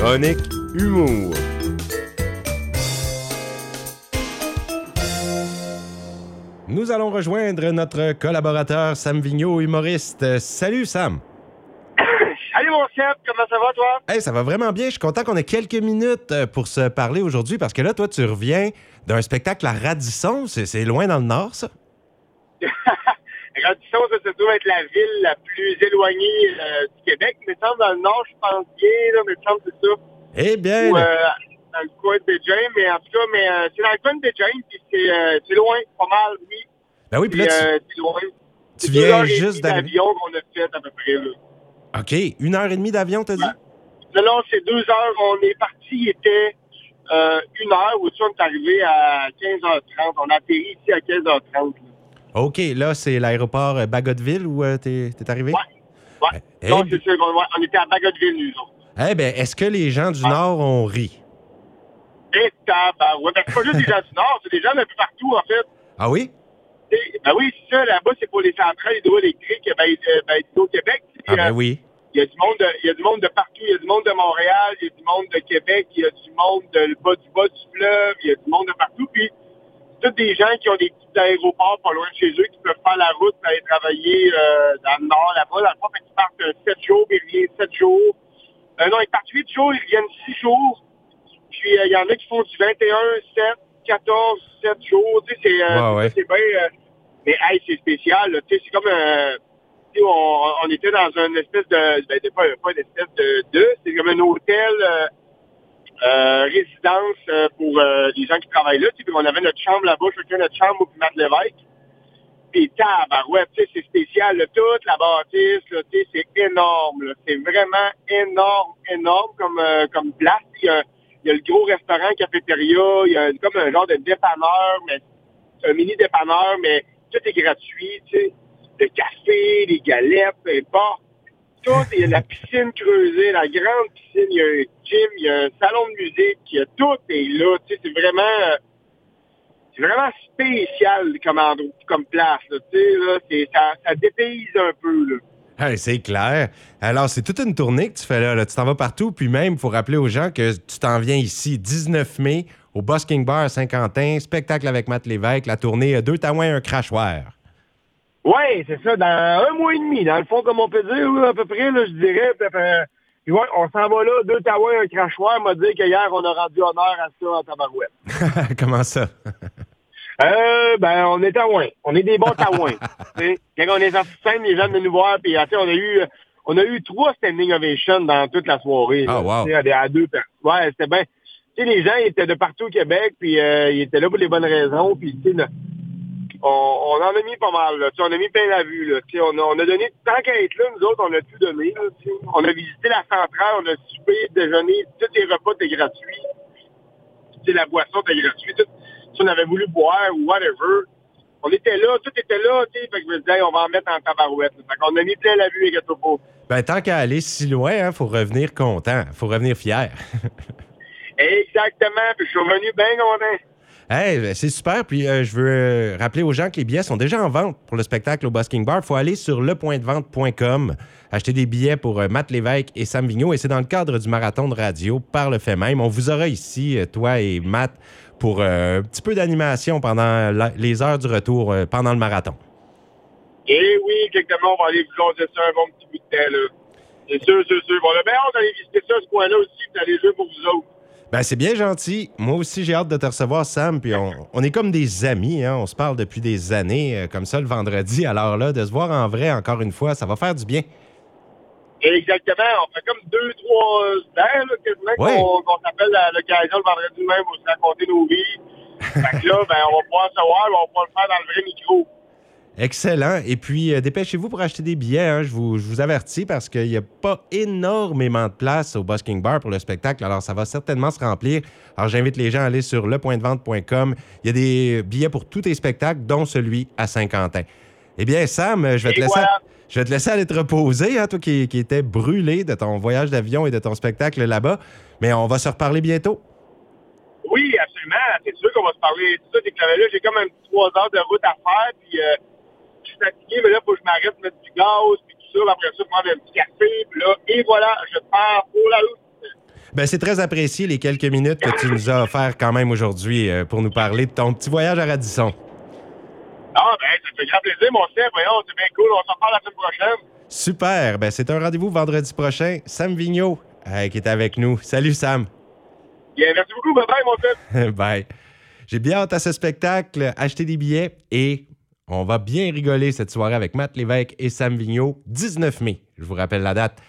Chronique Humour. Nous allons rejoindre notre collaborateur Sam Vigneault, humoriste. Salut Sam. Salut mon chef, comment ça va toi? Hey, ça va vraiment bien. Je suis content qu'on ait quelques minutes euh, pour se parler aujourd'hui parce que là, toi, tu reviens d'un spectacle à Radisson. C'est c'est loin dans le nord, ça? Radisson, ça se trouve être la ville la plus éloignée euh, du Québec. Mais semble dans le nord, je pense bien, là, mais il semble que c'est ça. Eh bien, Ou, euh, dans le coin de James, mais en tout cas, mais euh, c'est dans le coin de James, puis c'est loin, pas mal, oui. ben oui, puis là, tu- euh, c'est loin. tu viens juste d'avion qu'on a fait à peu près, là. OK, une heure et demie d'avion, t'as dit? Non, non, c'est deux heures. On est parti, il était une heure, ou on est arrivé à 15h30. On a atterri ici à 15h30. là. OK, là, c'est l'aéroport euh, Bagotville où euh, t'es t'es arrivé? Ouais. Ouais. Eh Donc, bien- c'est sûr ouais, on était à Bagotville, nous autres. Eh bien, est-ce que les gens du Nord ont ri? Et tabarouette. Ben, c'est pas juste des gens du Nord, c'est des gens d'un peu partout, en fait. Ah oui? Et, ben oui, c'est ça, là-bas, c'est pour les centrales hydroélectriques, ben, euh, ben, au Québec. Ah ben oui. Il y a du monde de, il y a du monde de partout. Il y a du monde de Montréal, il y a du monde de Québec, il y a du monde de le bas du bas du fleuve, il y a du monde de partout. Puis, tous des gens qui ont des petits aéroports pas loin de chez eux, qui peuvent faire la route pour aller travailler euh, dans le nord, là-bas. Fond, fait qu'ils partent euh, 7 jours, puis ils reviennent 7 jours. Euh, non, ils partent 8 jours, ils reviennent 6 jours. Puis, euh, il y en a qui font du 21, 7, 14, 7 jours. Tu sais, c'est euh, Ouais, ouais. c'est bien... euh, mais, hey, c'est spécial, là. Tu sais, c'est comme... euh, on, on était dans une espèce de... Ben, pas, pas une espèce de... de c'est comme un hôtel... euh, euh, résidence euh, pour euh, les gens qui travaillent là. Puis on avait notre chambre là-bas, chacun notre chambre au Primat de l'évêque. Puis tabarouette, tu c'est spécial. là, toute la bâtisse, c'est énorme. C'est vraiment énorme, énorme comme, euh, comme place. Il y, a, il y a le gros restaurant, cafétéria, il y a comme un genre de dépanneur, mais un mini dépanneur, mais tout est gratuit. Le café, les galettes, peu importe tout, il y a la piscine creusée, la grande piscine, il y a un gym, il y a un salon de musique, il y a tout est là. Tu sais, c'est vraiment, c'est vraiment spécial comme comme place. Là, tu sais, là, c'est, ça, ça dépayse un peu. Là. Hey, c'est clair. Alors, c'est toute une tournée que tu fais là. là. Tu t'en vas partout. Puis même, il faut rappeler aux gens que tu t'en viens ici, 19 mai, au Busking Bar à Saint-Quentin, spectacle avec Matt Lévesque, la tournée euh, Deux Taouins, un crachoir. Ouais, c'est ça, dans un mois et demi, dans le fond, comme on peut dire, à peu près, là, je dirais. Euh, puis ouais, on s'en va là, deux taouins, un crachoir, m'a dit qu'hier, on a rendu honneur à ça en tabarouette. Comment ça? Euh, ben, on est taouins. On est des bons taouins. Quand on est de scène, les gens venaient nous voir, puis on a eu, on a eu trois standing ovations dans toute la soirée. Ah, là, wow. à, à deux personnes. Ouais, c'était bien. Tu sais, les gens, ils étaient de partout au Québec, puis euh, ils étaient là pour les bonnes raisons, puis tu sais, on, on en a mis pas mal, là. On a mis plein la vue, là. On a, on a donné, tant qu'à être là, nous autres, on a tout donné, là. On a visité la centrale, on a soupé, déjeuné, tous les repas étaient gratuits. La boisson était gratuite. Tout, si on avait voulu boire ou whatever, on était là, tout était là, tu sais. Fait que je me disais, hey, on va en mettre en tabarouette. Fait qu'on a mis plein la vue, les gâteaux. Ben, tant qu'à aller si loin, il faut revenir content. faut revenir fier. Exactement, puis je suis revenu bien content. Hey, ben, c'est super. Puis euh, je veux euh, rappeler aux gens que les billets sont déjà en vente pour le spectacle au Busking Bar. Il faut aller sur lepointdevente.com, acheter des billets pour euh, Matt Lévesque et Sam Vigneault. Et c'est dans le cadre du marathon de radio par le fait même. On vous aura ici, toi et Matt, pour un petit peu d'animation pendant les heures du retour, pendant le marathon. Et oui, exactement, on va aller vous lancer ça un bon petit bout de temps. C'est sûr, c'est sûr. Bon, on a bien hâte d'aller visiter ça, ce coin-là aussi, puis d'aller jouer pour vous autres. Ben, c'est bien gentil. Moi aussi, j'ai hâte de te recevoir, Sam. Puis on, on est comme des amis. Hein? On se parle depuis des années, euh, comme ça, le vendredi. Alors là, de se voir en vrai, encore une fois, ça va faire du bien. Exactement, on fait comme deux, trois euh, ans, là, quasiment, Ouais. qu'on qu'on s'appelle à l'occasion le vendredi même pour se raconter nos vies. fait que là, ben, on va pouvoir savoir, on va pouvoir le faire dans le vrai micro. Excellent. Et puis, euh, dépêchez-vous pour acheter des billets. hein. Je, vous, je vous avertis parce qu'il n'y a pas énormément de place au Busking Bar pour le spectacle. Alors, ça va certainement se remplir. Alors, j'invite les gens à aller sur lepointdevente.com. Il y a des billets pour tous tes spectacles, dont celui à Saint-Quentin. Eh bien, Sam, je vais, te laisser, voilà. je vais te laisser aller te reposer, hein, toi qui, qui étais brûlé de ton voyage d'avion et de ton spectacle là-bas. Mais on va se reparler bientôt. Oui, absolument. C'est sûr qu'on va se parler. C'est ça, c'est que là, j'ai comme un petit trois heures de route à faire, puis euh, fatigué, mais là, il faut que je m'arrête, mettre du gaz, puis tout ça, après ça, prendre un petit café, puis là, et voilà, je pars pour la route. Ben, c'est très apprécié les quelques minutes que tu nous as offert quand même aujourd'hui euh, pour nous parler de ton petit voyage à Radisson. Ah, ben, ça fait grand plaisir, mon chef. Voyons, c'est bien cool. On s'en reparle la semaine prochaine. Super. Ben, c'est un rendez-vous vendredi prochain. Sam Vigneault euh, qui est avec nous. Salut, Sam. Bien, merci beaucoup. Bye bye, mon chef. Bye. J'ai bien hâte à ce spectacle. Acheter des billets et on va bien rigoler cette soirée avec Matt Lévesque et Sam Vigneault. 19 mai. Je vous rappelle la date.